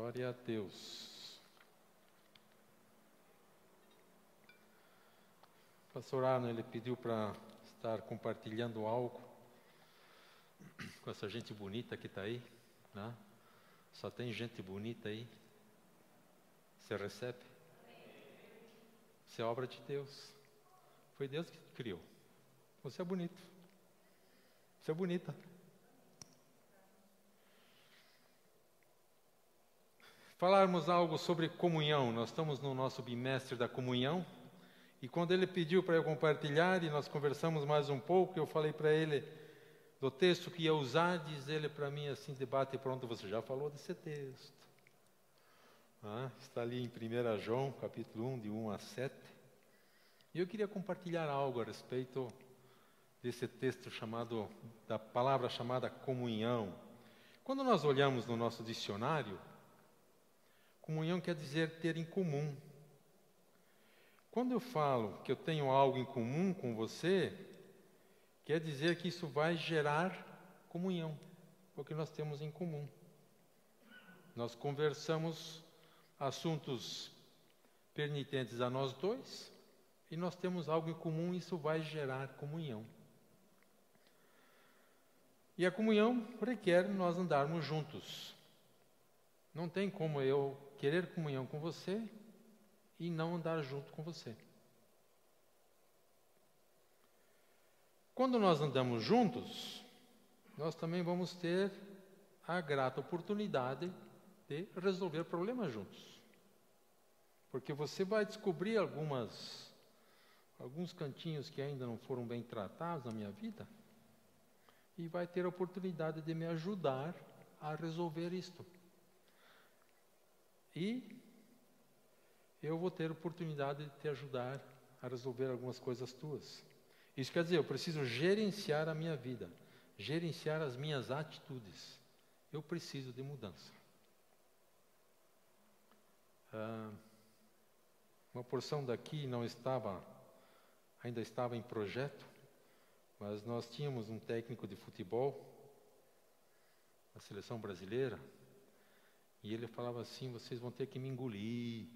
Glória a Deus. O pastor Arno, ele pediu para estar compartilhando algo com essa gente bonita que está aí, né? Só tem gente bonita aí. Você recebe? Isso é obra de Deus. Foi Deus que criou. Você é bonito. Você é bonita. Falarmos algo sobre comunhão. Nós estamos no nosso bimestre da comunhão. E quando ele pediu para eu compartilhar, e nós conversamos mais um pouco, eu falei para ele do texto que ia usar, diz ele para mim assim, debate pronto, você já falou desse texto. Ah, está ali em 1 João, capítulo 1, de 1 a 7. E eu queria compartilhar algo a respeito desse texto chamado, da palavra chamada comunhão. Quando nós olhamos no nosso dicionário, comunhão quer dizer ter em comum. Quando eu falo que eu tenho algo em comum com você, quer dizer que isso vai gerar comunhão, porque nós temos em comum. Nós conversamos assuntos permitentes a nós dois, e nós temos algo em comum, isso vai gerar comunhão. E a comunhão requer nós andarmos juntos. Não tem como eu querer comunhão com você e não andar junto com você. Quando nós andamos juntos, nós também vamos ter a grata oportunidade de resolver problemas juntos. Porque você vai descobrir algumas alguns cantinhos que ainda não foram bem tratados na minha vida e vai ter a oportunidade de me ajudar a resolver isto. E eu vou ter oportunidade de te ajudar a resolver algumas coisas tuas. Isso quer dizer, eu preciso gerenciar a minha vida, gerenciar as minhas atitudes. Eu preciso de mudança. Ah, uma porção daqui não estava, ainda estava em projeto, mas nós tínhamos um técnico de futebol na seleção brasileira e ele falava assim: vocês vão ter que me engolir.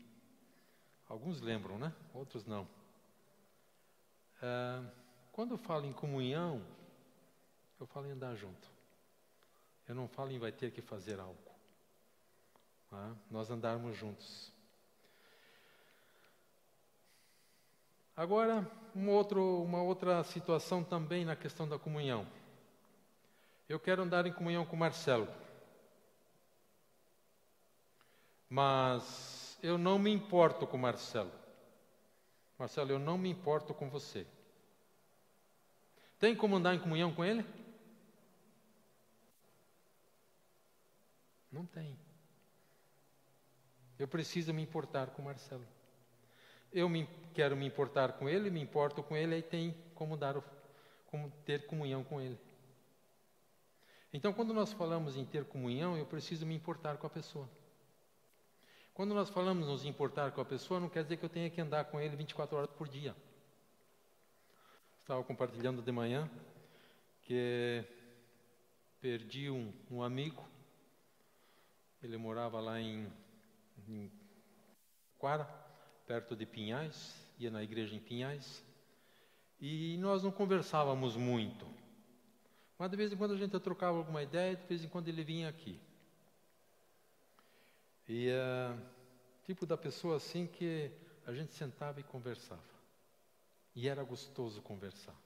Alguns lembram, né? Outros não. Ah, quando eu falo em comunhão, eu falo em andar junto. Eu não falo em vai ter que fazer algo. Tá? Nós andarmos juntos. Agora, um outro, uma outra situação também na questão da comunhão. Eu quero andar em comunhão com Marcelo. Mas eu não me importo com Marcelo. Marcelo, eu não me importo com você. Tem como andar em comunhão com ele? Não tem. Eu preciso me importar com Marcelo. Eu me, quero me importar com ele, me importo com ele, aí tem como dar, como ter comunhão com ele. Então, quando nós falamos em ter comunhão, eu preciso me importar com a pessoa. Quando nós falamos nos importar com a pessoa, não quer dizer que eu tenha que andar com ele 24 horas por dia. Estava compartilhando de manhã que perdi um, um amigo. Ele morava lá em, em Quara, perto de Pinhais, ia na igreja em Pinhais. E nós não conversávamos muito. Mas de vez em quando a gente trocava alguma ideia, de vez em quando ele vinha aqui. E é tipo da pessoa assim que a gente sentava e conversava. E era gostoso conversar.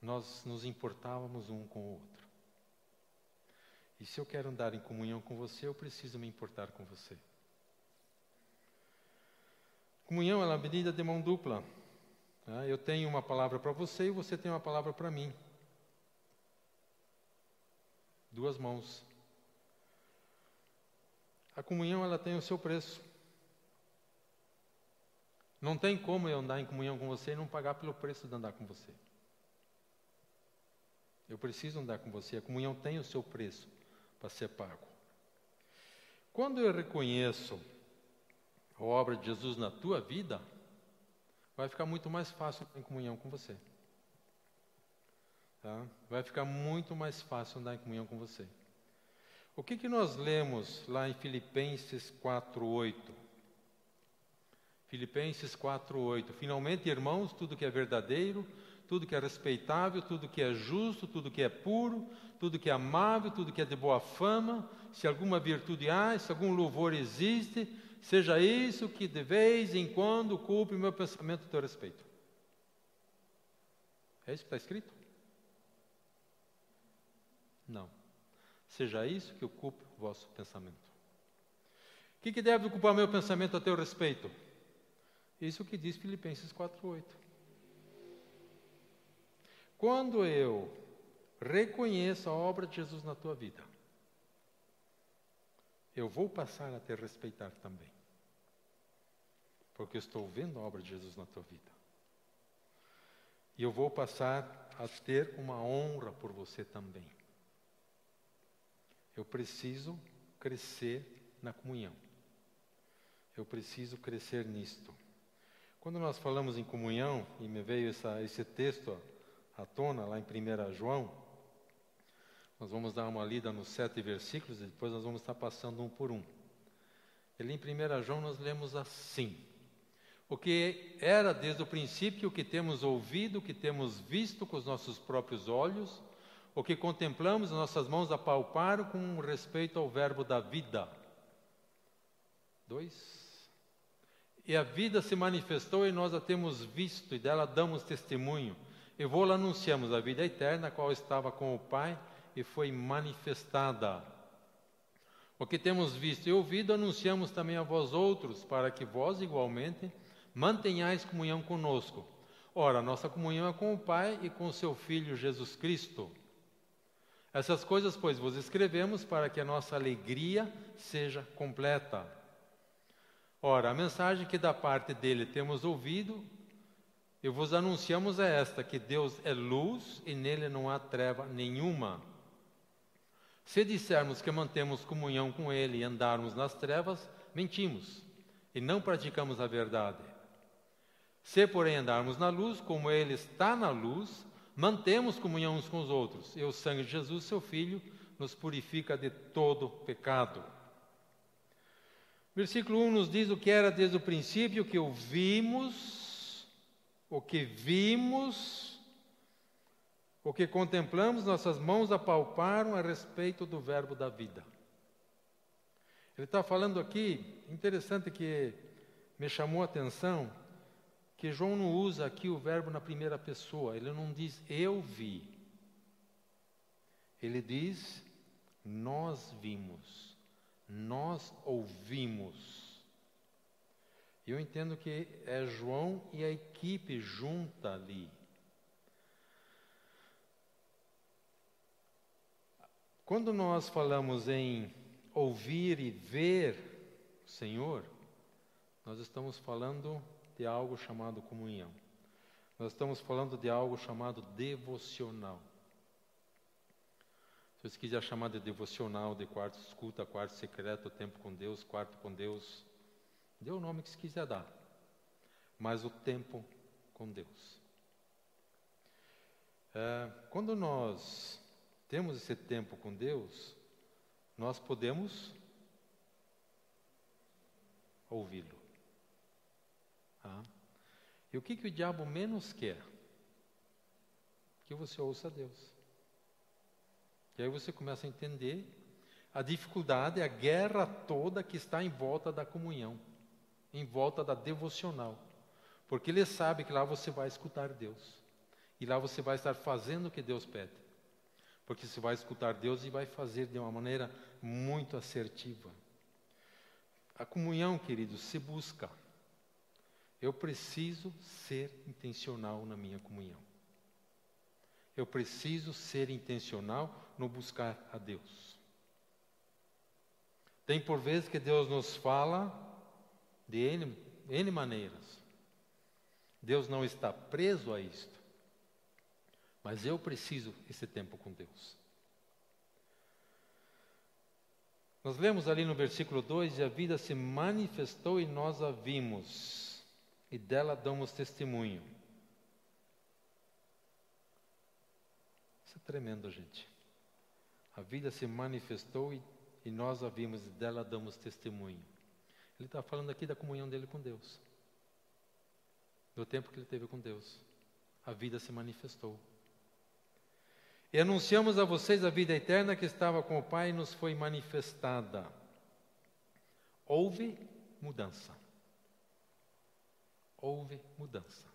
Nós nos importávamos um com o outro. E se eu quero andar em comunhão com você, eu preciso me importar com você. Comunhão é uma medida de mão dupla. Tá? Eu tenho uma palavra para você e você tem uma palavra para mim. Duas mãos. A comunhão ela tem o seu preço. Não tem como eu andar em comunhão com você e não pagar pelo preço de andar com você. Eu preciso andar com você. A comunhão tem o seu preço para ser pago. Quando eu reconheço a obra de Jesus na tua vida, vai ficar muito mais fácil andar em comunhão com você. Tá? Vai ficar muito mais fácil andar em comunhão com você. O que, que nós lemos lá em Filipenses 4:8? Filipenses 4:8. Finalmente, irmãos, tudo que é verdadeiro, tudo que é respeitável, tudo que é justo, tudo que é puro, tudo que é amável, tudo que é de boa fama, se alguma virtude há, se algum louvor existe, seja isso que de vez em quando culpe o meu pensamento a teu respeito. É isso que está escrito? Não. Seja isso que ocupe o vosso pensamento. O que, que deve ocupar meu pensamento a teu respeito? Isso que diz Filipenses 4,8. Quando eu reconheço a obra de Jesus na tua vida, eu vou passar a te respeitar também. Porque eu estou vendo a obra de Jesus na tua vida. E eu vou passar a ter uma honra por você também. Eu preciso crescer na comunhão. Eu preciso crescer nisto. Quando nós falamos em comunhão, e me veio essa, esse texto à tona, lá em 1 João, nós vamos dar uma lida nos sete versículos e depois nós vamos estar passando um por um. Ele em 1 João nós lemos assim: O que era desde o princípio, o que temos ouvido, o que temos visto com os nossos próprios olhos, o que contemplamos, nossas mãos apalparam com respeito ao verbo da vida. Dois. E a vida se manifestou e nós a temos visto, e dela damos testemunho. E vou lá anunciamos a vida eterna, a qual estava com o Pai e foi manifestada. O que temos visto e ouvido, anunciamos também a vós outros, para que vós igualmente mantenhais comunhão conosco. Ora, nossa comunhão é com o Pai e com seu Filho Jesus Cristo. Essas coisas, pois, vos escrevemos para que a nossa alegria seja completa. Ora, a mensagem que da parte dele temos ouvido e vos anunciamos é esta: que Deus é luz e nele não há treva nenhuma. Se dissermos que mantemos comunhão com Ele e andarmos nas trevas, mentimos e não praticamos a verdade. Se, porém, andarmos na luz, como Ele está na luz, mantemos comunhão uns com os outros, e o sangue de Jesus, seu Filho, nos purifica de todo pecado. Versículo 1 nos diz o que era desde o princípio, que ouvimos, o que vimos, o que contemplamos, nossas mãos apalparam a respeito do verbo da vida. Ele está falando aqui, interessante que me chamou a atenção, que João não usa aqui o verbo na primeira pessoa, ele não diz eu vi. Ele diz nós vimos nós ouvimos. Eu entendo que é João e a equipe junta ali. Quando nós falamos em ouvir e ver o Senhor, nós estamos falando de algo chamado comunhão. Nós estamos falando de algo chamado devocional. Se você quiser chamar de devocional, de quarto escuta, quarto secreto, tempo com Deus, quarto com Deus, dê o nome que você quiser dar. Mas o tempo com Deus. É, quando nós temos esse tempo com Deus, nós podemos ouvi-lo. Ah. E o que, que o diabo menos quer? Que você ouça Deus. E aí você começa a entender a dificuldade, a guerra toda que está em volta da comunhão, em volta da devocional. Porque ele sabe que lá você vai escutar Deus. E lá você vai estar fazendo o que Deus pede. Porque você vai escutar Deus e vai fazer de uma maneira muito assertiva. A comunhão, queridos, se busca. Eu preciso ser intencional na minha comunhão. Eu preciso ser intencional no buscar a Deus. Tem por vezes que Deus nos fala de N, N maneiras. Deus não está preso a isto. Mas eu preciso esse tempo com Deus. Nós lemos ali no versículo 2: e a vida se manifestou e nós a vimos, e dela damos testemunho. Isso é tremendo, gente. A vida se manifestou e e nós a vimos e dela damos testemunho. Ele está falando aqui da comunhão dele com Deus. Do tempo que ele teve com Deus. A vida se manifestou. E anunciamos a vocês a vida eterna que estava com o Pai e nos foi manifestada. Houve mudança. Houve mudança.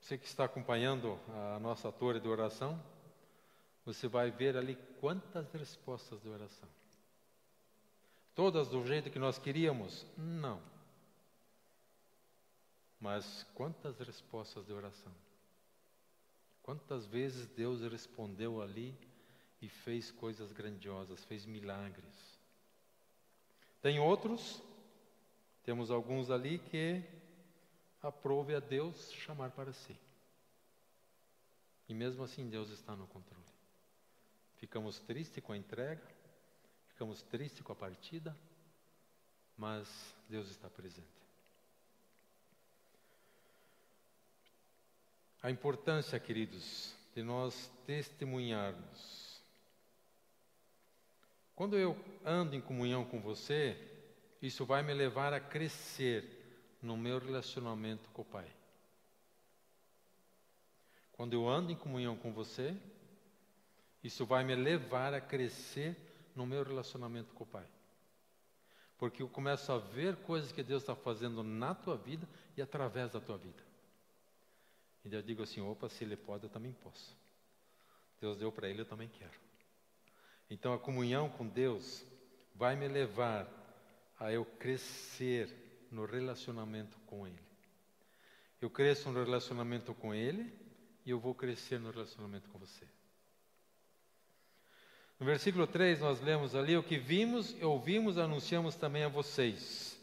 Você que está acompanhando a nossa torre de oração, você vai ver ali quantas respostas de oração. Todas do jeito que nós queríamos? Não. Mas quantas respostas de oração? Quantas vezes Deus respondeu ali e fez coisas grandiosas, fez milagres. Tem outros, temos alguns ali que aprove a Deus chamar para si. E mesmo assim Deus está no controle. Ficamos tristes com a entrega, ficamos tristes com a partida, mas Deus está presente. A importância, queridos, de nós testemunharmos. Quando eu ando em comunhão com você, isso vai me levar a crescer no meu relacionamento com o Pai. Quando eu ando em comunhão com você, isso vai me levar a crescer no meu relacionamento com o Pai. Porque eu começo a ver coisas que Deus está fazendo na tua vida e através da tua vida. E eu digo assim: opa, se Ele pode, eu também posso. Deus deu para Ele, eu também quero. Então a comunhão com Deus vai me levar a eu crescer no relacionamento com Ele. Eu cresço no relacionamento com Ele e eu vou crescer no relacionamento com você. No versículo 3 nós lemos ali: O que vimos e ouvimos anunciamos também a vocês,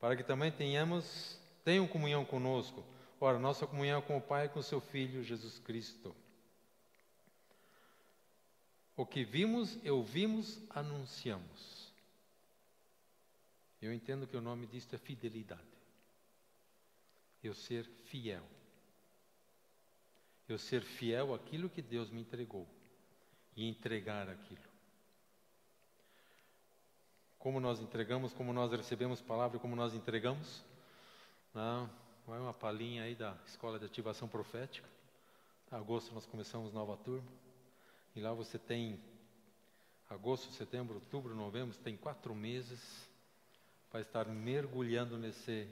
para que também tenhamos, tenham comunhão conosco. Ora, nossa comunhão é com o Pai e com o seu Filho Jesus Cristo. O que vimos e ouvimos anunciamos. Eu entendo que o nome disto é fidelidade. Eu ser fiel. Eu ser fiel àquilo que Deus me entregou e entregar aquilo. Como nós entregamos, como nós recebemos palavra, como nós entregamos. Não, vai uma palhinha aí da Escola de Ativação Profética. Em agosto nós começamos nova turma. E lá você tem agosto, setembro, outubro, novembro, tem quatro meses vai estar mergulhando nesse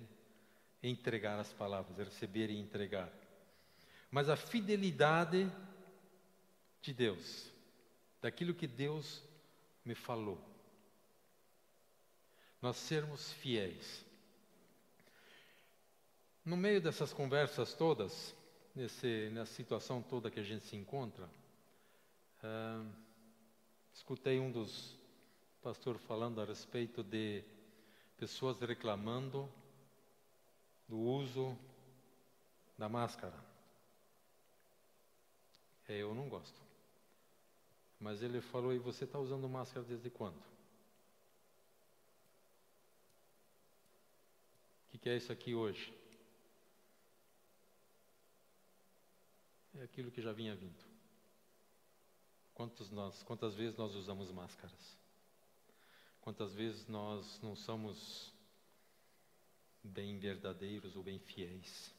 entregar as palavras, receber e entregar. Mas a fidelidade de Deus, daquilo que Deus me falou. Nós sermos fiéis. No meio dessas conversas todas, nesse, nessa situação toda que a gente se encontra, uh, escutei um dos pastores falando a respeito de pessoas reclamando do uso da máscara. É, eu não gosto. Mas ele falou: e você está usando máscara desde quando? O que, que é isso aqui hoje? É aquilo que já vinha vindo. Quantos nós, quantas vezes nós usamos máscaras? Quantas vezes nós não somos bem verdadeiros ou bem fiéis?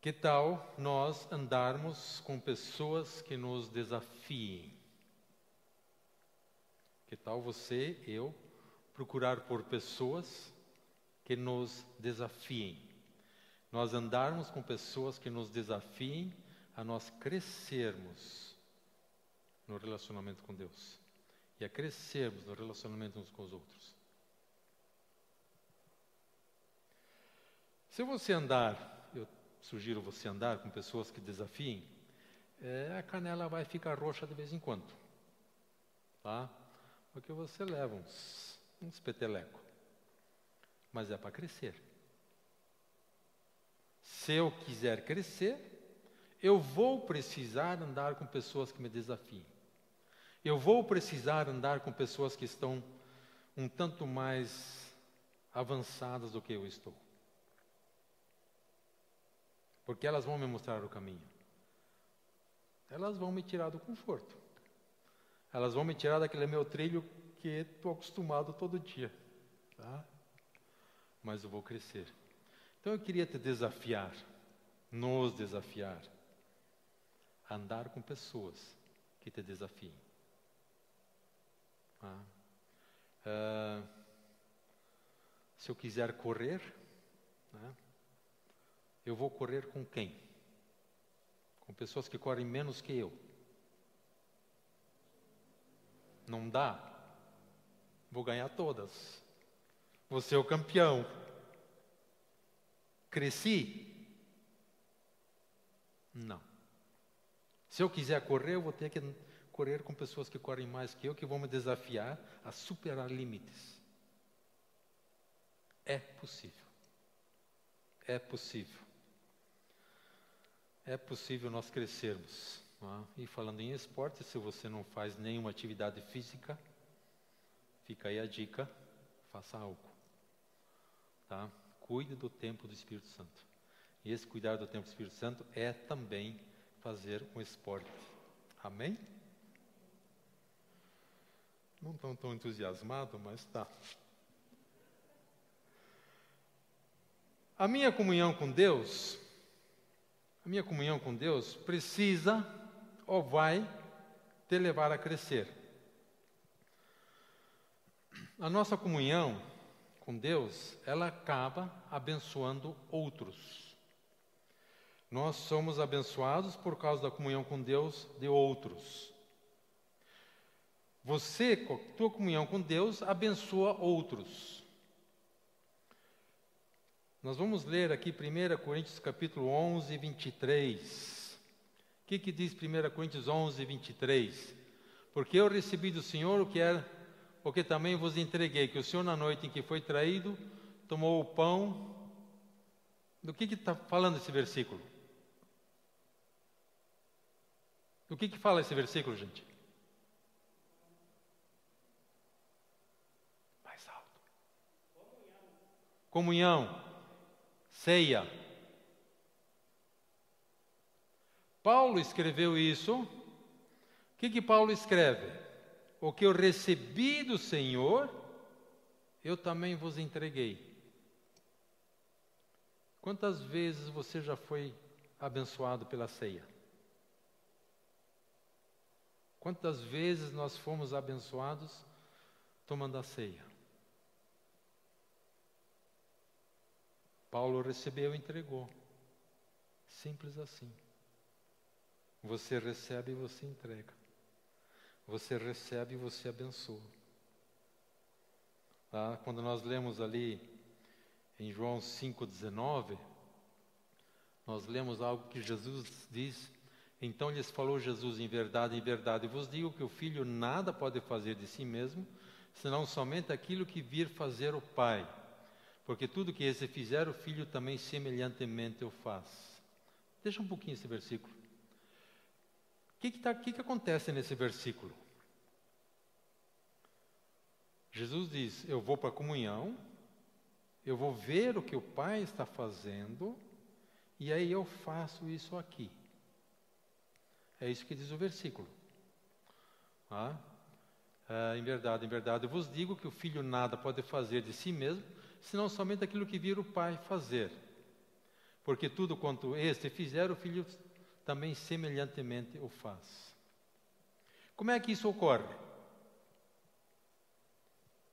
Que tal nós andarmos com pessoas que nos desafiem? Que tal você, eu, procurar por pessoas que nos desafiem? Nós andarmos com pessoas que nos desafiem a nós crescermos no relacionamento com Deus e a crescermos no relacionamento uns com os outros. Se você andar, eu sugiro você andar com pessoas que desafiem, é, a canela vai ficar roxa de vez em quando, tá? Porque você leva uns, uns peteleco, mas é para crescer. Se eu quiser crescer, eu vou precisar andar com pessoas que me desafiem. Eu vou precisar andar com pessoas que estão um tanto mais avançadas do que eu estou. Porque elas vão me mostrar o caminho. Elas vão me tirar do conforto. Elas vão me tirar daquele meu trilho que estou acostumado todo dia. Tá? Mas eu vou crescer. Então eu queria te desafiar, nos desafiar, a andar com pessoas que te desafiem. Tá? Uh, se eu quiser correr, né, eu vou correr com quem? Com pessoas que correm menos que eu. Não dá. Vou ganhar todas. Vou ser o campeão. Cresci? Não. Se eu quiser correr, eu vou ter que correr com pessoas que correm mais que eu, que vão me desafiar a superar limites. É possível. É possível. É possível nós crescermos. É? E falando em esporte, se você não faz nenhuma atividade física, fica aí a dica: faça algo. Tá? Cuide do tempo do Espírito Santo. E esse cuidar do tempo do Espírito Santo é também fazer um esporte. Amém? Não estão tão entusiasmados, mas tá. A minha comunhão com Deus, a minha comunhão com Deus precisa ou vai te levar a crescer. A nossa comunhão com Deus, ela acaba abençoando outros. Nós somos abençoados por causa da comunhão com Deus de outros. Você, com a tua comunhão com Deus, abençoa outros. Nós vamos ler aqui 1 Coríntios capítulo 11, 23. O que, que diz 1 Coríntios 11, 23? Porque eu recebi do Senhor o que era, o que também vos entreguei, que o Senhor na noite em que foi traído, tomou o pão. Do que está falando esse versículo? Do que, que fala esse versículo, gente? Comunhão, ceia. Paulo escreveu isso. O que, que Paulo escreve? O que eu recebi do Senhor, eu também vos entreguei. Quantas vezes você já foi abençoado pela ceia? Quantas vezes nós fomos abençoados tomando a ceia? Paulo recebeu e entregou. Simples assim. Você recebe e você entrega. Você recebe e você abençoa. Tá? Quando nós lemos ali em João 5,19, nós lemos algo que Jesus diz. Então lhes falou Jesus em verdade, em verdade, vos digo que o filho nada pode fazer de si mesmo, senão somente aquilo que vir fazer o Pai porque tudo que esse fizer, o filho também semelhantemente o faz. Deixa um pouquinho esse versículo. O que, que, tá, que, que acontece nesse versículo? Jesus diz: Eu vou para a comunhão, eu vou ver o que o Pai está fazendo, e aí eu faço isso aqui. É isso que diz o versículo. Ah, é, em verdade, em verdade, eu vos digo que o filho nada pode fazer de si mesmo, senão somente aquilo que vira o pai fazer. Porque tudo quanto este fizer, o filho também semelhantemente o faz. Como é que isso ocorre?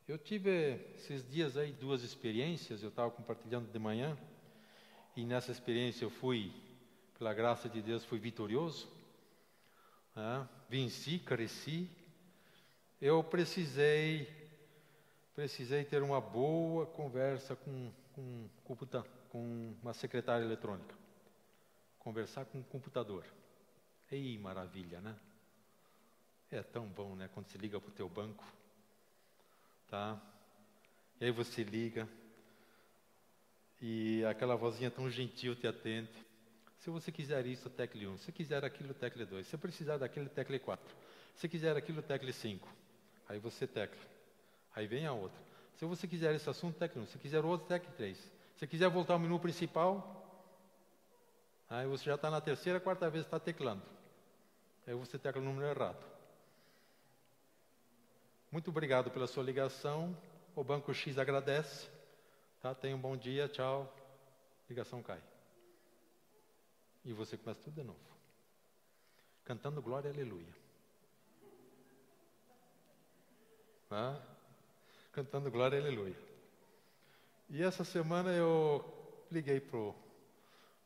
Eu tive esses dias aí duas experiências, eu estava compartilhando de manhã, e nessa experiência eu fui, pela graça de Deus, fui vitorioso, né? venci, cresci. Eu precisei precisei ter uma boa conversa com, com, com uma secretária eletrônica. Conversar com um computador. Ei, maravilha, né? É tão bom, né? Quando se liga para o teu banco, tá? E aí você liga e aquela vozinha tão gentil te atende. Se você quiser isso, tecle 1. Se quiser aquilo, tecle 2. Se precisar daquele, tecle 4. Se quiser aquilo, tecle 5. Aí você tecla. Aí vem a outra. Se você quiser esse assunto, tec 1. Se quiser outro, tec 3. Se quiser voltar ao menu principal, aí você já está na terceira, quarta vez está teclando. Aí você tecla o número errado. Muito obrigado pela sua ligação. O Banco X agradece. Tá? Tenha um bom dia, tchau. Ligação cai. E você começa tudo de novo. Cantando glória aleluia. Tá? Cantando glória e aleluia. E essa semana eu liguei pro,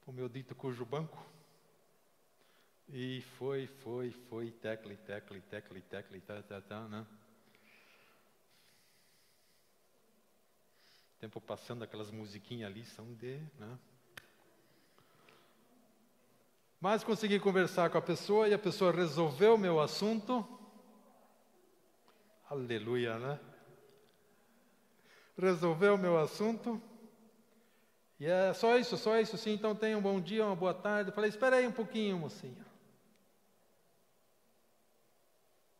pro meu dito cujo banco. E foi, foi, foi, tecle, tecle, tecle, tecle, tá, tá, tá, né? Tempo passando aquelas musiquinhas ali são de, né? Mas consegui conversar com a pessoa e a pessoa resolveu o meu assunto. Aleluia, né? Resolveu o meu assunto. E é só isso, só isso, sim. Então tenha um bom dia, uma boa tarde. Eu falei, espera aí um pouquinho, mocinha.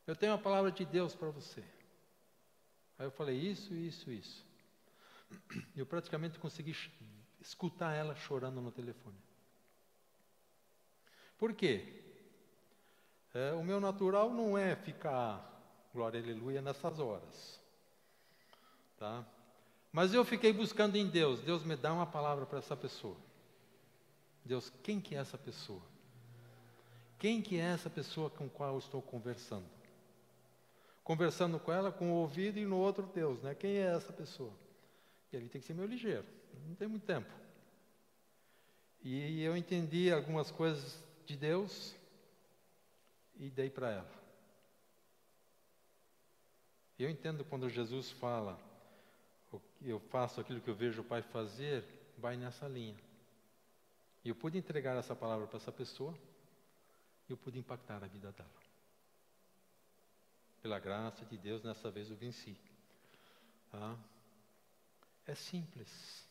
Eu tenho a palavra de Deus para você. Aí eu falei, isso, isso, isso. Eu praticamente consegui escutar ela chorando no telefone. Por quê? É, o meu natural não é ficar glória aleluia nessas horas. Tá? Mas eu fiquei buscando em Deus. Deus me dá uma palavra para essa pessoa. Deus, quem que é essa pessoa? Quem que é essa pessoa com qual eu estou conversando? Conversando com ela com o ouvido e no outro Deus, né? Quem é essa pessoa? E ali tem que ser meio ligeiro. Não tem muito tempo. E eu entendi algumas coisas de Deus e dei para ela. Eu entendo quando Jesus fala, eu faço aquilo que eu vejo o Pai fazer, vai nessa linha. E eu pude entregar essa palavra para essa pessoa, e eu pude impactar a vida dela. Pela graça de Deus, nessa vez eu venci. Tá? É simples.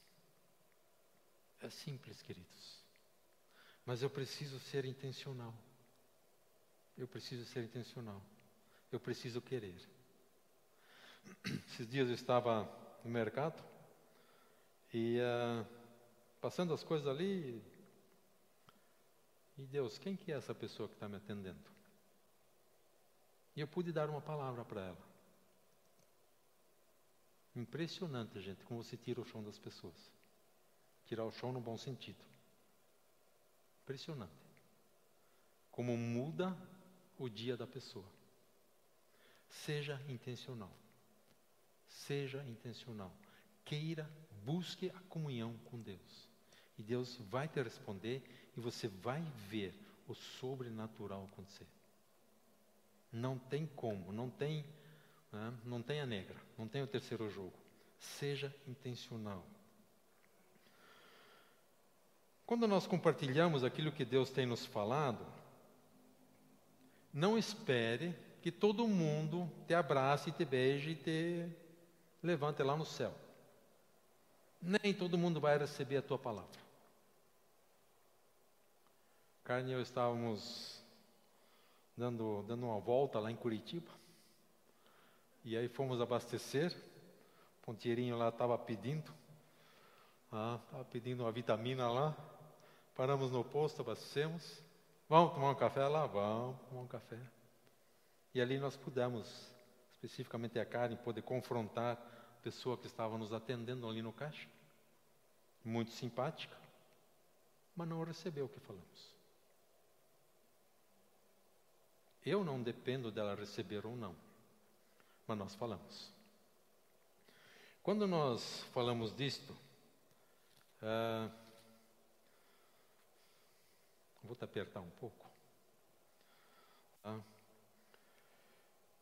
É simples, queridos. Mas eu preciso ser intencional. Eu preciso ser intencional. Eu preciso querer. Esses dias eu estava no mercado e uh, passando as coisas ali. E Deus, quem que é essa pessoa que está me atendendo? E eu pude dar uma palavra para ela. Impressionante, gente, como você tira o chão das pessoas. Tirar o chão no bom sentido. Impressionante. Como muda o dia da pessoa. Seja intencional. Seja intencional. Queira, busque a comunhão com Deus. E Deus vai te responder e você vai ver o sobrenatural acontecer. Não tem como, não tem, né, não tem a negra, não tem o terceiro jogo. Seja intencional. Quando nós compartilhamos aquilo que Deus tem nos falado, não espere que todo mundo te abrace, te beije e te levante lá no céu. Nem todo mundo vai receber a tua palavra. Carne e eu estávamos dando, dando uma volta lá em Curitiba. E aí fomos abastecer. O ponteirinho lá estava pedindo. Estava ah, pedindo uma vitamina lá. Paramos no posto, abastecemos. Vamos tomar um café lá? Vamos tomar um café. E ali nós pudemos, especificamente a Karen, poder confrontar pessoa que estava nos atendendo ali no caixa. Muito simpática, mas não recebeu o que falamos. Eu não dependo dela receber ou não, mas nós falamos. Quando nós falamos disto, uh, Vou te apertar um pouco. Tá? O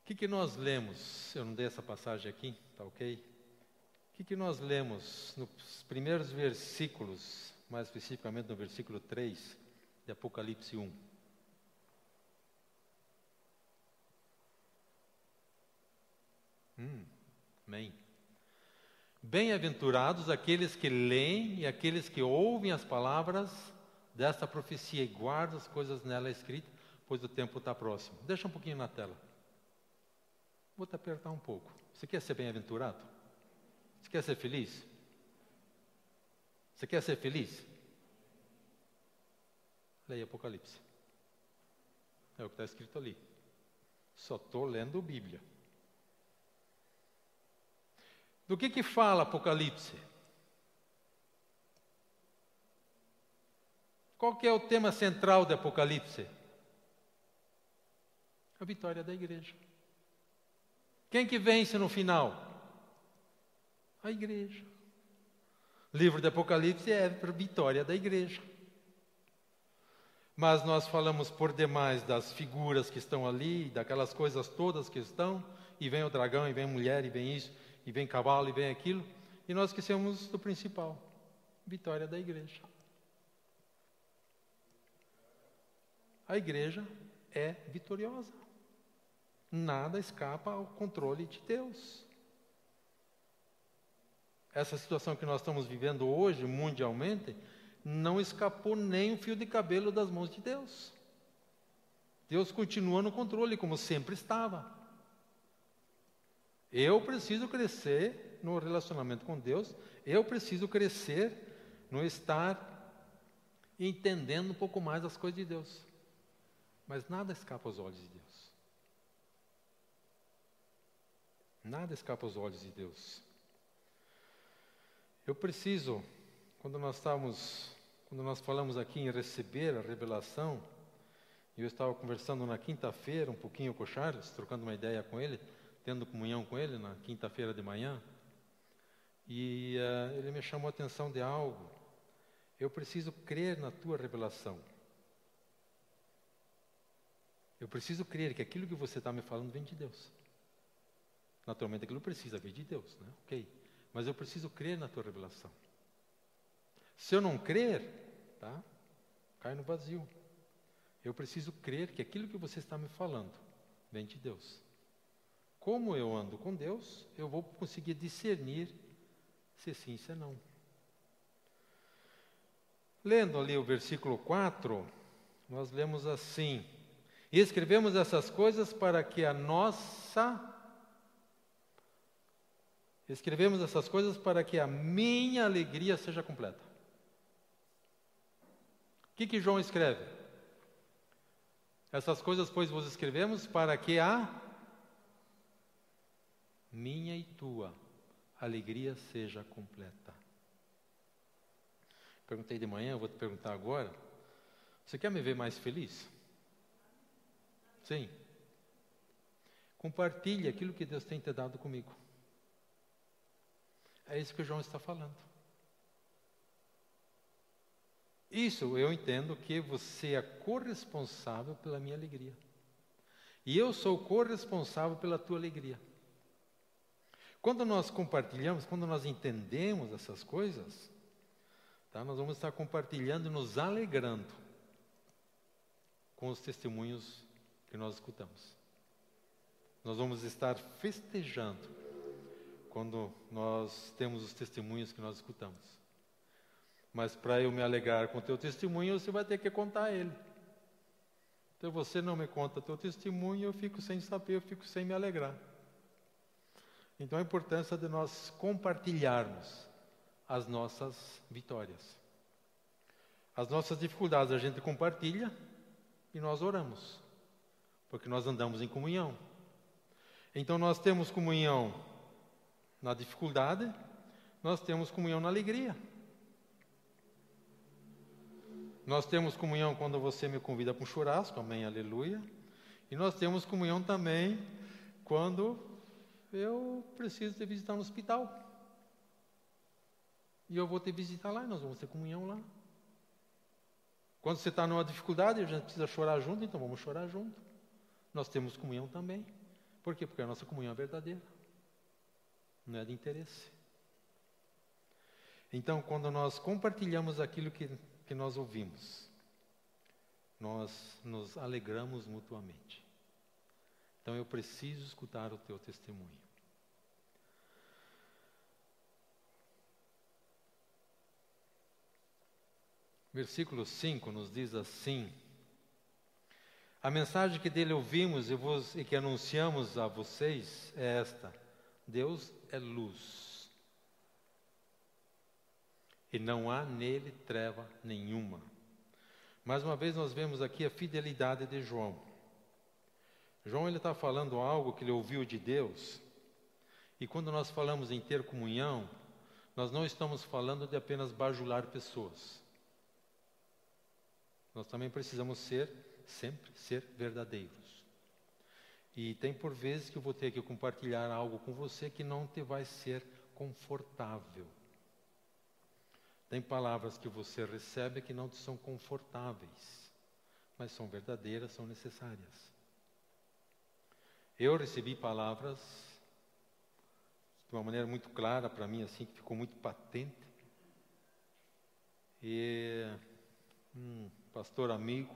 que, que nós lemos? Eu não dei essa passagem aqui, tá ok? Que, que nós lemos nos primeiros versículos, mais especificamente no versículo 3 de Apocalipse 1? Hum, amém. Bem-aventurados aqueles que leem e aqueles que ouvem as palavras desta profecia e guarda as coisas nela escritas, pois o tempo está próximo. Deixa um pouquinho na tela. Vou te apertar um pouco. Você quer ser bem-aventurado? Você quer ser feliz? Você quer ser feliz? Leia Apocalipse. É o que está escrito ali. Só estou lendo Bíblia. Do que que fala Apocalipse? Qual que é o tema central de Apocalipse? A vitória da igreja. Quem que vence no final? A igreja. livro de Apocalipse é a vitória da igreja. Mas nós falamos por demais das figuras que estão ali, daquelas coisas todas que estão, e vem o dragão, e vem mulher, e vem isso, e vem cavalo, e vem aquilo, e nós esquecemos do principal: vitória da igreja. A igreja é vitoriosa. Nada escapa ao controle de Deus. Essa situação que nós estamos vivendo hoje, mundialmente, não escapou nem um fio de cabelo das mãos de Deus. Deus continua no controle, como sempre estava. Eu preciso crescer no relacionamento com Deus, eu preciso crescer no estar entendendo um pouco mais as coisas de Deus. Mas nada escapa aos olhos de Deus. Nada escapa aos olhos de Deus. Eu preciso quando nós estávamos, quando nós falamos aqui em receber a revelação, eu estava conversando na quinta-feira um pouquinho com o Charles, trocando uma ideia com ele, tendo comunhão com ele na quinta-feira de manhã, e uh, ele me chamou a atenção de algo. Eu preciso crer na tua revelação. Eu preciso crer que aquilo que você está me falando vem de Deus. Naturalmente, aquilo precisa vir de Deus, né? Ok. Mas eu preciso crer na tua revelação. Se eu não crer, tá? Cai no vazio. Eu preciso crer que aquilo que você está me falando vem de Deus. Como eu ando com Deus, eu vou conseguir discernir se sim, se não. Lendo ali o versículo 4, nós lemos assim: E escrevemos essas coisas para que a nossa Escrevemos essas coisas para que a minha alegria seja completa. O que, que João escreve? Essas coisas, pois, vos escrevemos para que a minha e tua alegria seja completa. Perguntei de manhã, vou te perguntar agora. Você quer me ver mais feliz? Sim. Compartilhe aquilo que Deus tem te dado comigo. É isso que João está falando. Isso eu entendo que você é corresponsável pela minha alegria. E eu sou corresponsável pela tua alegria. Quando nós compartilhamos, quando nós entendemos essas coisas, tá, nós vamos estar compartilhando e nos alegrando com os testemunhos que nós escutamos. Nós vamos estar festejando quando nós temos os testemunhos que nós escutamos. Mas para eu me alegrar com o teu testemunho, você vai ter que contar ele. Então você não me conta teu testemunho, eu fico sem saber, eu fico sem me alegrar. Então a importância de nós compartilharmos as nossas vitórias. As nossas dificuldades a gente compartilha e nós oramos, porque nós andamos em comunhão. Então nós temos comunhão na dificuldade, nós temos comunhão na alegria. Nós temos comunhão quando você me convida para um churrasco, amém, aleluia. E nós temos comunhão também quando eu preciso te visitar no hospital. E eu vou te visitar lá e nós vamos ter comunhão lá. Quando você está numa dificuldade, a gente precisa chorar junto, então vamos chorar junto. Nós temos comunhão também. Por quê? Porque a nossa comunhão é verdadeira. Não é de interesse. Então, quando nós compartilhamos aquilo que que nós ouvimos, nós nos alegramos mutuamente. Então eu preciso escutar o teu testemunho. Versículo 5 nos diz assim: A mensagem que dele ouvimos e, vos, e que anunciamos a vocês é esta: Deus é luz e não há nele treva nenhuma. Mais uma vez, nós vemos aqui a fidelidade de João. João ele está falando algo que ele ouviu de Deus. E quando nós falamos em ter comunhão, nós não estamos falando de apenas bajular pessoas. Nós também precisamos ser, sempre, ser verdadeiros. E tem por vezes que eu vou ter que compartilhar algo com você que não te vai ser confortável. Tem palavras que você recebe que não te são confortáveis, mas são verdadeiras, são necessárias. Eu recebi palavras de uma maneira muito clara para mim, assim, que ficou muito patente. E um pastor amigo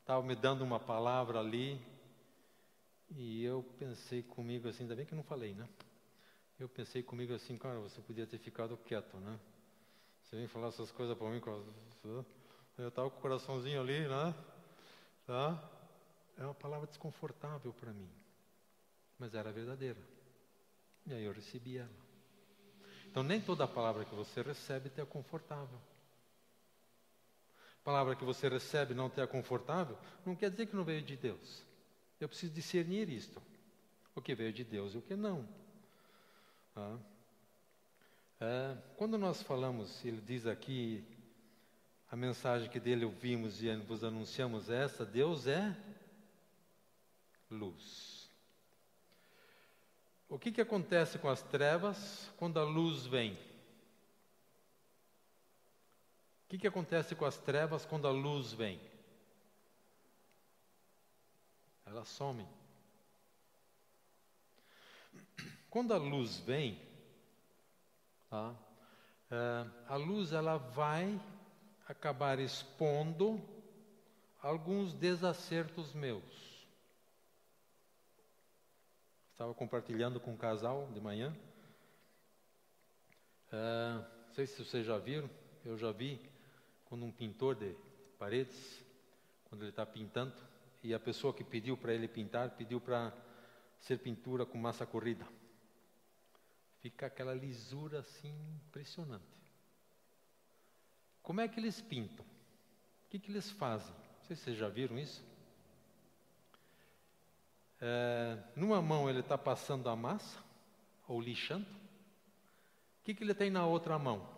estava me dando uma palavra ali, e eu pensei comigo assim, ainda bem que eu não falei, né? Eu pensei comigo assim, cara, você podia ter ficado quieto, né? Você vem falar essas coisas para mim, eu estava com o coraçãozinho ali, né? Tá? É uma palavra desconfortável para mim mas era verdadeira. E aí eu recebi ela. Então, nem toda palavra que você recebe te é confortável. Palavra que você recebe não te é confortável, não quer dizer que não veio de Deus. Eu preciso discernir isto. O que veio de Deus e o que não. Ah. É, quando nós falamos, ele diz aqui, a mensagem que dele ouvimos e vos anunciamos essa: Deus é luz. O que, que acontece com as trevas quando a luz vem? O que, que acontece com as trevas quando a luz vem? Elas somem. Quando a luz vem, tá, é, a luz ela vai acabar expondo alguns desacertos meus. Estava compartilhando com um casal de manhã. É, não sei se vocês já viram, eu já vi quando um pintor de paredes, quando ele está pintando, e a pessoa que pediu para ele pintar, pediu para ser pintura com massa corrida. Fica aquela lisura assim impressionante. Como é que eles pintam? O que, que eles fazem? Não sei se vocês já viram isso. É, numa mão ele está passando a massa, ou lixando. O que, que ele tem na outra mão?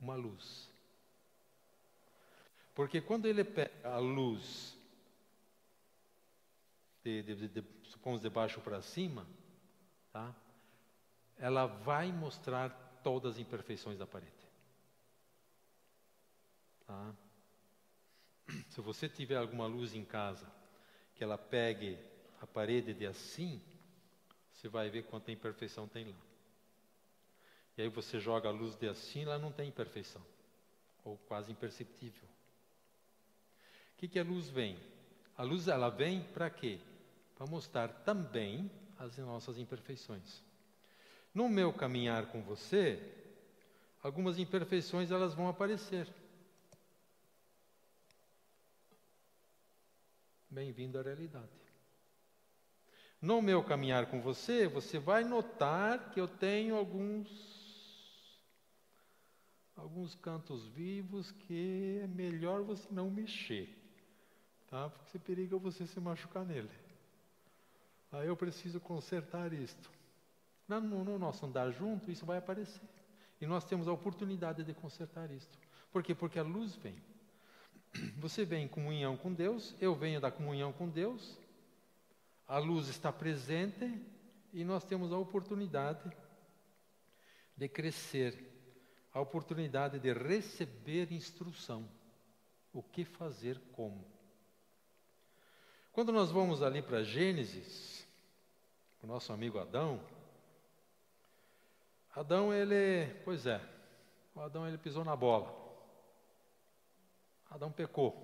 Uma luz. Porque quando ele pega a luz, de, de, de, supomos de baixo para cima, tá? ela vai mostrar todas as imperfeições da parede. Tá? Se você tiver alguma luz em casa que ela pegue a parede de assim, você vai ver quanta imperfeição tem lá. E aí você joga a luz de assim, lá não tem imperfeição, ou quase imperceptível. O que, que a luz vem? A luz ela vem para quê? Para mostrar também as nossas imperfeições. No meu caminhar com você, algumas imperfeições elas vão aparecer. Bem-vindo à realidade. No meu caminhar com você, você vai notar que eu tenho alguns alguns cantos vivos que é melhor você não mexer, tá? Porque você periga você se machucar nele. Aí eu preciso consertar isto. No, no nosso andar junto, isso vai aparecer. E nós temos a oportunidade de consertar isto. Por quê? Porque a luz vem. Você vem em comunhão com Deus, eu venho da comunhão com Deus, a luz está presente e nós temos a oportunidade de crescer, a oportunidade de receber instrução. O que fazer como. Quando nós vamos ali para Gênesis, o nosso amigo Adão, Adão ele, pois é, o Adão ele pisou na bola. Adão pecou.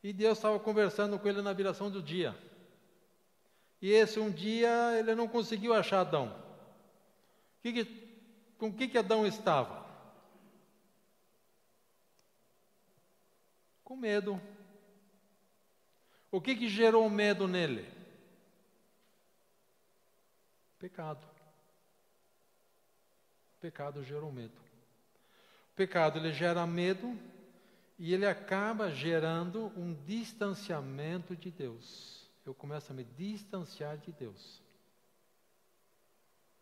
E Deus estava conversando com ele na viração do dia. E esse um dia ele não conseguiu achar Adão. Que que, com que, que Adão estava? Com medo. O que, que gerou medo nele? Pecado. Pecado gerou medo. O pecado ele gera medo E ele acaba gerando um distanciamento de Deus. Eu começo a me distanciar de Deus.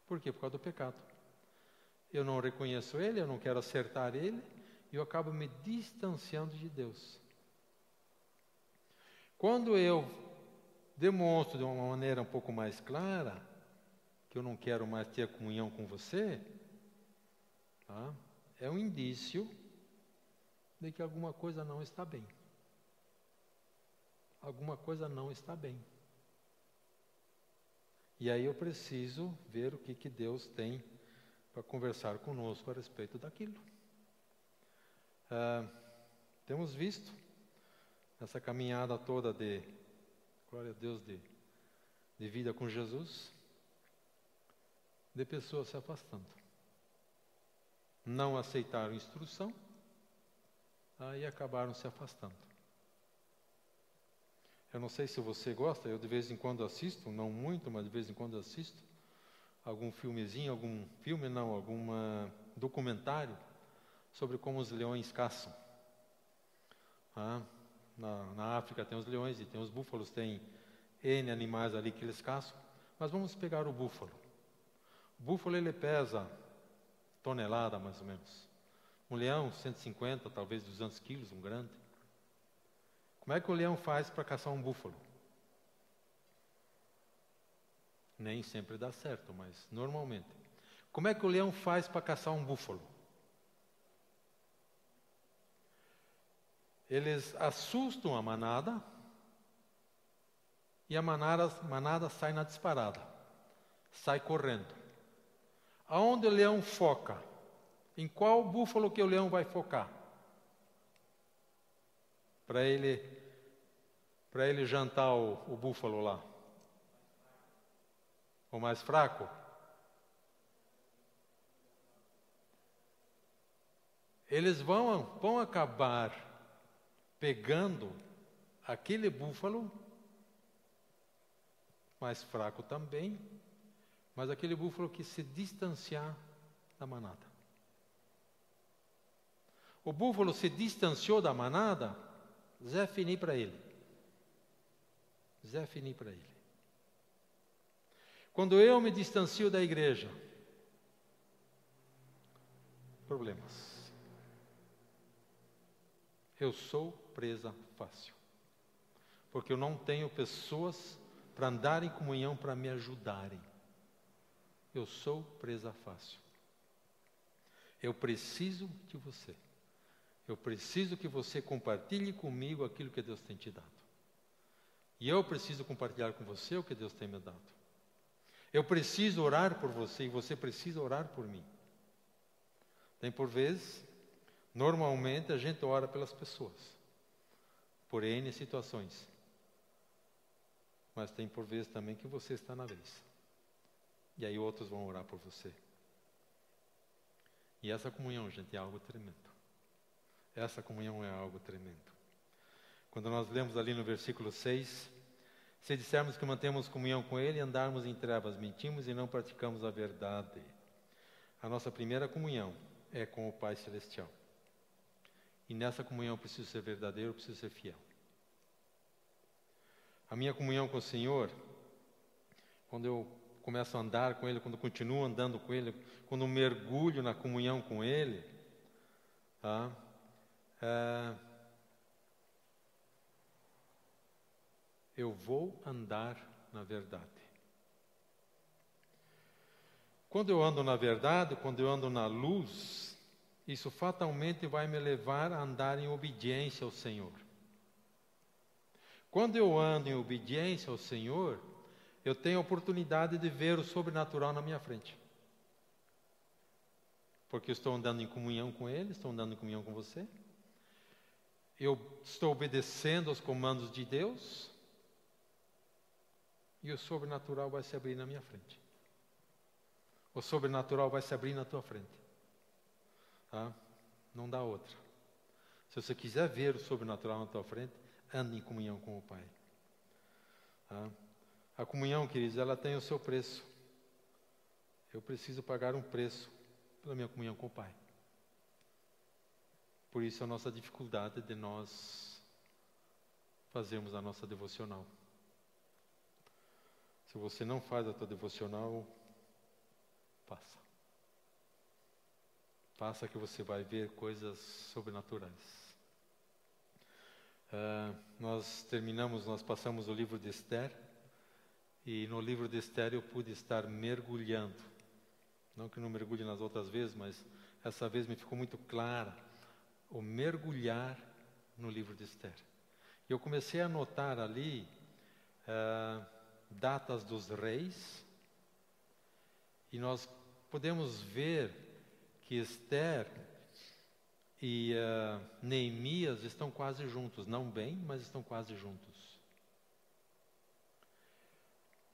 Por quê? Por causa do pecado. Eu não reconheço Ele, eu não quero acertar Ele, e eu acabo me distanciando de Deus. Quando eu demonstro de uma maneira um pouco mais clara que eu não quero mais ter comunhão com você, tá? é um indício de que alguma coisa não está bem. Alguma coisa não está bem. E aí eu preciso ver o que, que Deus tem para conversar conosco a respeito daquilo. Ah, temos visto essa caminhada toda de, glória a Deus, de, de vida com Jesus, de pessoas se afastando. Não aceitaram instrução, aí acabaram se afastando. Eu não sei se você gosta, eu de vez em quando assisto, não muito, mas de vez em quando assisto algum filmezinho, algum filme não, algum documentário sobre como os leões caçam. Ah, na, na, África tem os leões e tem os búfalos, tem N animais ali que eles caçam. Mas vamos pegar o búfalo. O búfalo ele pesa tonelada mais ou menos. Um leão, 150, talvez 200 quilos, um grande. Como é que o leão faz para caçar um búfalo? Nem sempre dá certo, mas normalmente. Como é que o leão faz para caçar um búfalo? Eles assustam a manada e a manada, manada sai na disparada, sai correndo. Aonde o leão foca? Em qual búfalo que o leão vai focar? Para ele, para ele jantar o, o búfalo lá. O mais fraco? Eles vão, vão acabar pegando aquele búfalo, mais fraco também, mas aquele búfalo que se distanciar da manada. O búfalo se distanciou da manada, Zé fini para ele. Zé fini para ele. Quando eu me distancio da igreja, problemas. Eu sou presa fácil. Porque eu não tenho pessoas para andar em comunhão para me ajudarem. Eu sou presa fácil. Eu preciso de você. Eu preciso que você compartilhe comigo aquilo que Deus tem te dado. E eu preciso compartilhar com você o que Deus tem me dado. Eu preciso orar por você e você precisa orar por mim. Tem por vezes, normalmente a gente ora pelas pessoas, por N situações. Mas tem por vezes também que você está na vez. E aí outros vão orar por você. E essa comunhão, gente, é algo tremendo. Essa comunhão é algo tremendo. Quando nós lemos ali no versículo 6, se dissermos que mantemos comunhão com Ele, andarmos em trevas, mentimos e não praticamos a verdade. A nossa primeira comunhão é com o Pai Celestial. E nessa comunhão eu preciso ser verdadeiro, eu preciso ser fiel. A minha comunhão com o Senhor, quando eu começo a andar com Ele, quando continuo andando com Ele, quando mergulho na comunhão com Ele, tá? É, eu vou andar na verdade. Quando eu ando na verdade, quando eu ando na luz, isso fatalmente vai me levar a andar em obediência ao Senhor. Quando eu ando em obediência ao Senhor, eu tenho a oportunidade de ver o sobrenatural na minha frente. Porque eu estou andando em comunhão com Ele, estou andando em comunhão com você eu estou obedecendo aos comandos de Deus e o sobrenatural vai se abrir na minha frente. O sobrenatural vai se abrir na tua frente. Tá? Não dá outra. Se você quiser ver o sobrenatural na tua frente, ande em comunhão com o Pai. Tá? A comunhão, queridos, ela tem o seu preço. Eu preciso pagar um preço pela minha comunhão com o Pai. por isso a nossa dificuldade de nós fazermos a nossa devocional. Se você não faz a tua devocional, passa. Passa que você vai ver coisas sobrenaturais. Uh, nós terminamos, nós passamos o livro de Esther, e no livro de Esther eu pude estar mergulhando. Não que não mergulhe nas outras vezes, mas essa vez me ficou muito clara o mergulhar no livro de Esther. E eu comecei a notar ali uh, datas dos reis, e nós podemos ver que Esther e uh, Neemias estão quase juntos, não bem, mas estão quase juntos.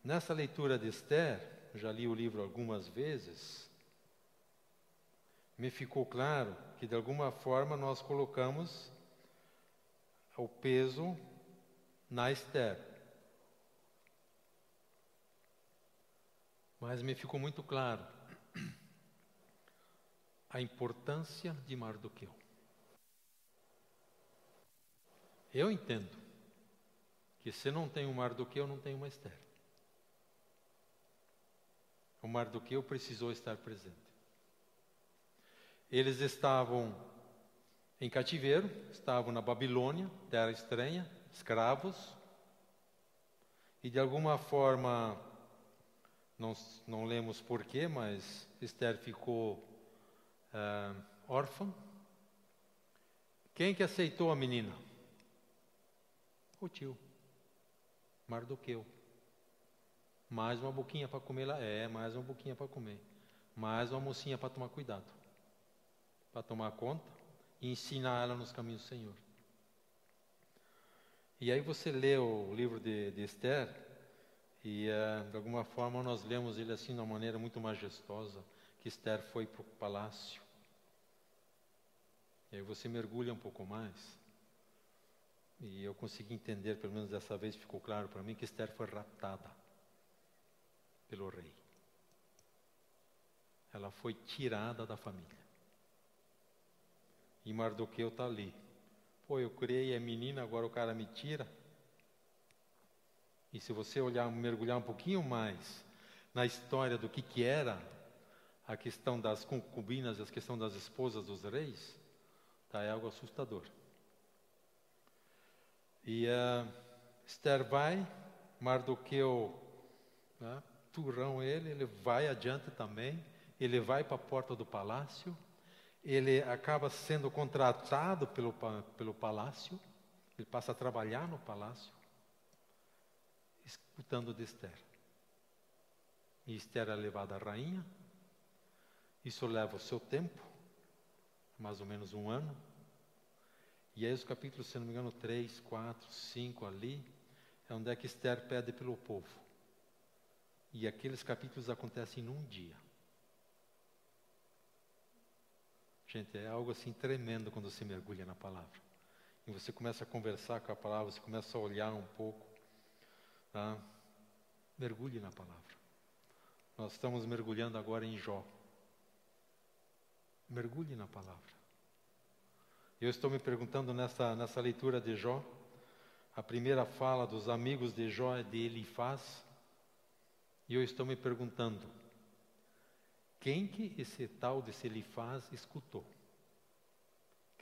Nessa leitura de Esther, já li o livro algumas vezes, me ficou claro que de alguma forma nós colocamos o peso na Esther. Mas me ficou muito claro a importância de Mardoqueu. Eu entendo que se não tem um Mardoqueu, não tem uma Esther. O Mardoqueu precisou estar presente. Eles estavam em cativeiro, estavam na Babilônia, terra estranha, escravos, e de alguma forma, não, não lemos porquê, mas Esther ficou uh, órfã. Quem que aceitou a menina? O tio, Mardoqueu. Mais uma boquinha para comer lá? É, mais uma boquinha para comer. Mais uma mocinha para tomar cuidado. Para tomar conta e ensinar ela nos caminhos do Senhor. E aí você lê o livro de, de Esther, e uh, de alguma forma nós lemos ele assim de uma maneira muito majestosa que Esther foi para o palácio. E aí você mergulha um pouco mais. E eu consegui entender, pelo menos dessa vez ficou claro para mim, que Esther foi raptada pelo rei. Ela foi tirada da família. E Mardoqueu está ali. Pô, eu criei a menina, agora o cara me tira. E se você olhar, mergulhar um pouquinho mais na história do que, que era a questão das concubinas, a questão das esposas dos reis, tá, é algo assustador. E uh, Esther vai, Mardoqueu, né, turrão ele, ele vai adiante também, ele vai para a porta do palácio, ele acaba sendo contratado pelo, pelo palácio, ele passa a trabalhar no palácio, escutando de Esther. E Esther é levada à rainha, isso leva o seu tempo, mais ou menos um ano. E aí os capítulos, se não me engano, 3, 4, 5 ali, é onde é que Esther pede pelo povo. E aqueles capítulos acontecem num dia. Gente, é algo assim tremendo quando você mergulha na palavra. E você começa a conversar com a palavra, você começa a olhar um pouco. Tá? Mergulhe na palavra. Nós estamos mergulhando agora em Jó. Mergulhe na palavra. Eu estou me perguntando nessa, nessa leitura de Jó, a primeira fala dos amigos de Jó é de Elifaz, e eu estou me perguntando, quem que esse tal de Elifaz escutou?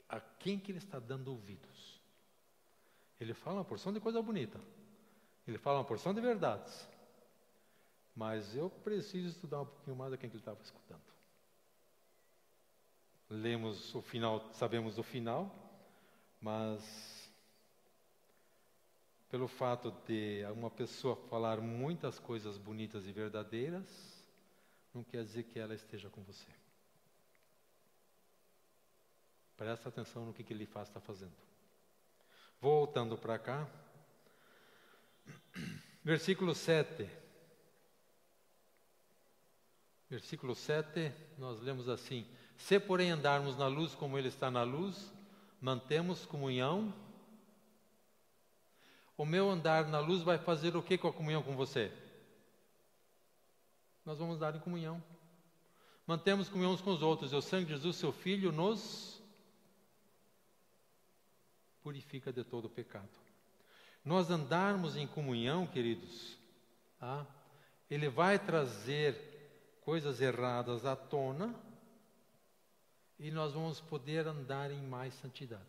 A quem que ele está dando ouvidos? Ele fala uma porção de coisa bonita, ele fala uma porção de verdades, mas eu preciso estudar um pouquinho mais a quem que ele estava escutando lemos o final, sabemos o final, mas pelo fato de uma pessoa falar muitas coisas bonitas e verdadeiras, não quer dizer que ela esteja com você. Presta atenção no que, que ele faz, está fazendo. Voltando para cá, versículo 7. Versículo 7, nós lemos assim: se, porém, andarmos na luz como Ele está na luz, mantemos comunhão. O meu andar na luz vai fazer o que com a comunhão com você? Nós vamos dar em comunhão. Mantemos comunhão uns com os outros. E o sangue de Jesus, seu Filho, nos purifica de todo pecado. Nós andarmos em comunhão, queridos, tá? ele vai trazer coisas erradas à tona e nós vamos poder andar em mais santidade.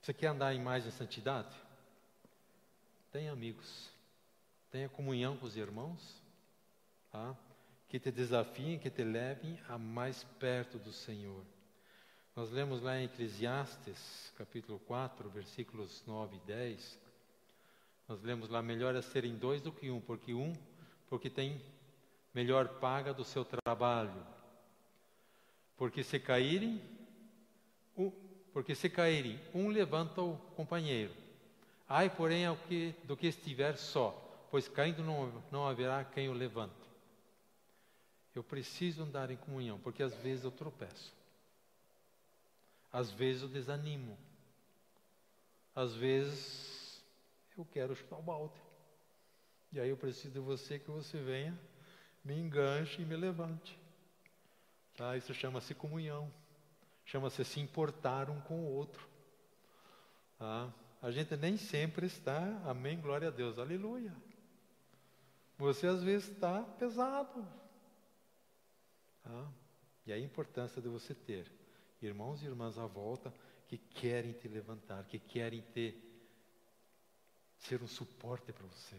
Você quer andar em mais em santidade? Tenha amigos, tenha comunhão com os irmãos, tá? que te desafiem, que te levem a mais perto do Senhor. Nós lemos lá em Eclesiastes, capítulo 4, versículos 9 e 10. Nós lemos lá: melhor é serem dois do que um, porque um, porque tem melhor paga do seu trabalho. Porque se caírem, um, porque se caírem, um levanta o companheiro. Ai, porém, que, do que estiver só, pois caindo não, não haverá quem o levante. Eu preciso andar em comunhão, porque às vezes eu tropeço. Às vezes eu desanimo. Às vezes eu quero chutar o balde. E aí eu preciso de você que você venha, me enganche e me levante. Tá? Isso chama-se comunhão. Chama-se se importar um com o outro. Tá? A gente nem sempre está, amém, glória a Deus, aleluia. Você às vezes está pesado, Tá? E a importância de você ter irmãos e irmãs à volta que querem te levantar, que querem ter ser um suporte para você.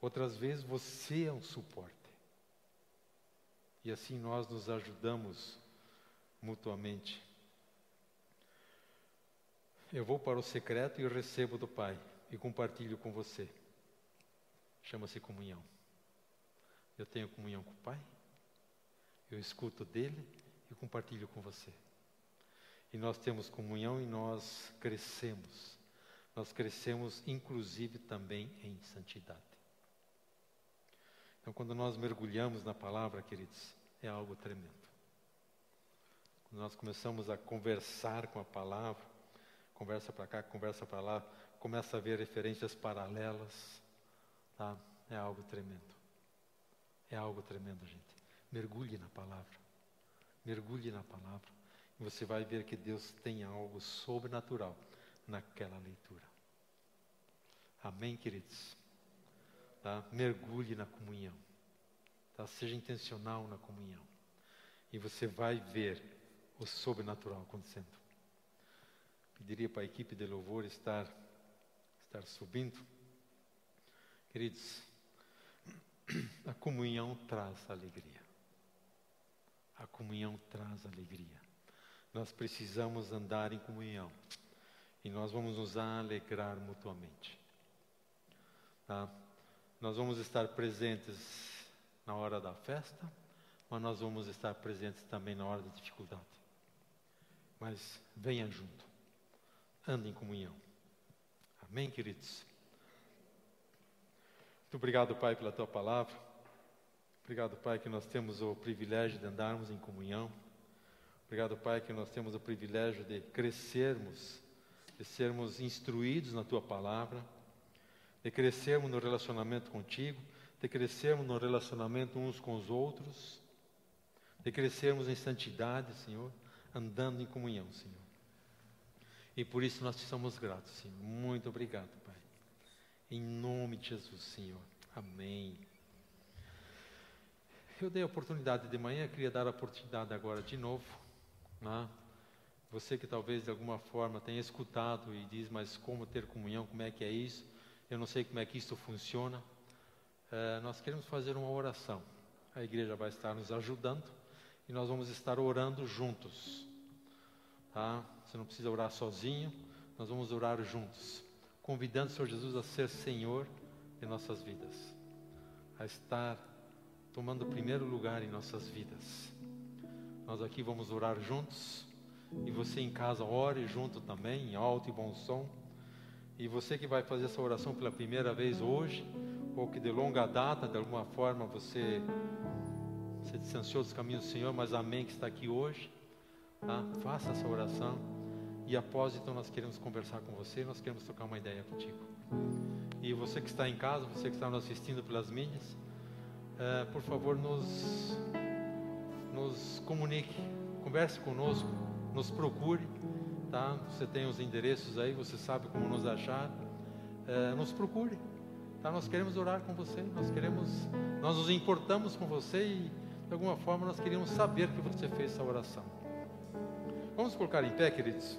Outras vezes você é um suporte. E assim nós nos ajudamos mutuamente. Eu vou para o secreto e recebo do Pai e compartilho com você. Chama-se comunhão. Eu tenho comunhão com o Pai, eu escuto dele e compartilho com você. E nós temos comunhão e nós crescemos. Nós crescemos, inclusive, também em santidade. Então, quando nós mergulhamos na palavra, queridos, é algo tremendo. Quando nós começamos a conversar com a palavra, conversa para cá, conversa para lá, começa a ver referências paralelas, tá? É algo tremendo. É algo tremendo, gente. Mergulhe na palavra. Mergulhe na palavra. E você vai ver que Deus tem algo sobrenatural naquela leitura. Amém, queridos? Tá? Mergulhe na comunhão. Tá? Seja intencional na comunhão. E você vai ver o sobrenatural acontecendo. Pediria para a equipe de louvor estar, estar subindo. Queridos, a comunhão traz alegria. A comunhão traz alegria. Nós precisamos andar em comunhão. E nós vamos nos alegrar mutuamente. Tá? Nós vamos estar presentes na hora da festa, mas nós vamos estar presentes também na hora da dificuldade. Mas venha junto. Ande em comunhão. Amém, queridos? Muito obrigado, Pai, pela tua palavra. Obrigado, Pai, que nós temos o privilégio de andarmos em comunhão. Obrigado, Pai, que nós temos o privilégio de crescermos, de sermos instruídos na Tua palavra, de crescermos no relacionamento contigo, de crescermos no relacionamento uns com os outros, de crescermos em santidade, Senhor, andando em comunhão, Senhor. E por isso nós te somos gratos, Senhor. Muito obrigado, Pai. Em nome de Jesus, Senhor. Amém. Eu dei a oportunidade de manhã, queria dar a oportunidade agora de novo. Né? Você que talvez de alguma forma tenha escutado e diz, mas como ter comunhão, como é que é isso? Eu não sei como é que isso funciona. É, nós queremos fazer uma oração. A igreja vai estar nos ajudando e nós vamos estar orando juntos. Tá? Você não precisa orar sozinho, nós vamos orar juntos, convidando o Senhor Jesus a ser Senhor de nossas vidas, a estar tomando o primeiro lugar em nossas vidas. Nós aqui vamos orar juntos e você em casa ore junto também, em alto e bom som. E você que vai fazer essa oração pela primeira vez hoje, ou que de longa data, de alguma forma você se distanciou dos caminhos do Senhor, mas amém que está aqui hoje, tá? faça essa oração. E após então nós queremos conversar com você, nós queremos trocar uma ideia contigo. E você que está em casa, você que está nos assistindo pelas mídias, uh, por favor, nos, nos comunique, converse conosco, nos procure, tá? Você tem os endereços aí, você sabe como nos achar. É, nos procure, tá? Nós queremos orar com você, nós queremos, nós nos importamos com você e de alguma forma nós queríamos saber que você fez essa oração. Vamos colocar em pé, queridos.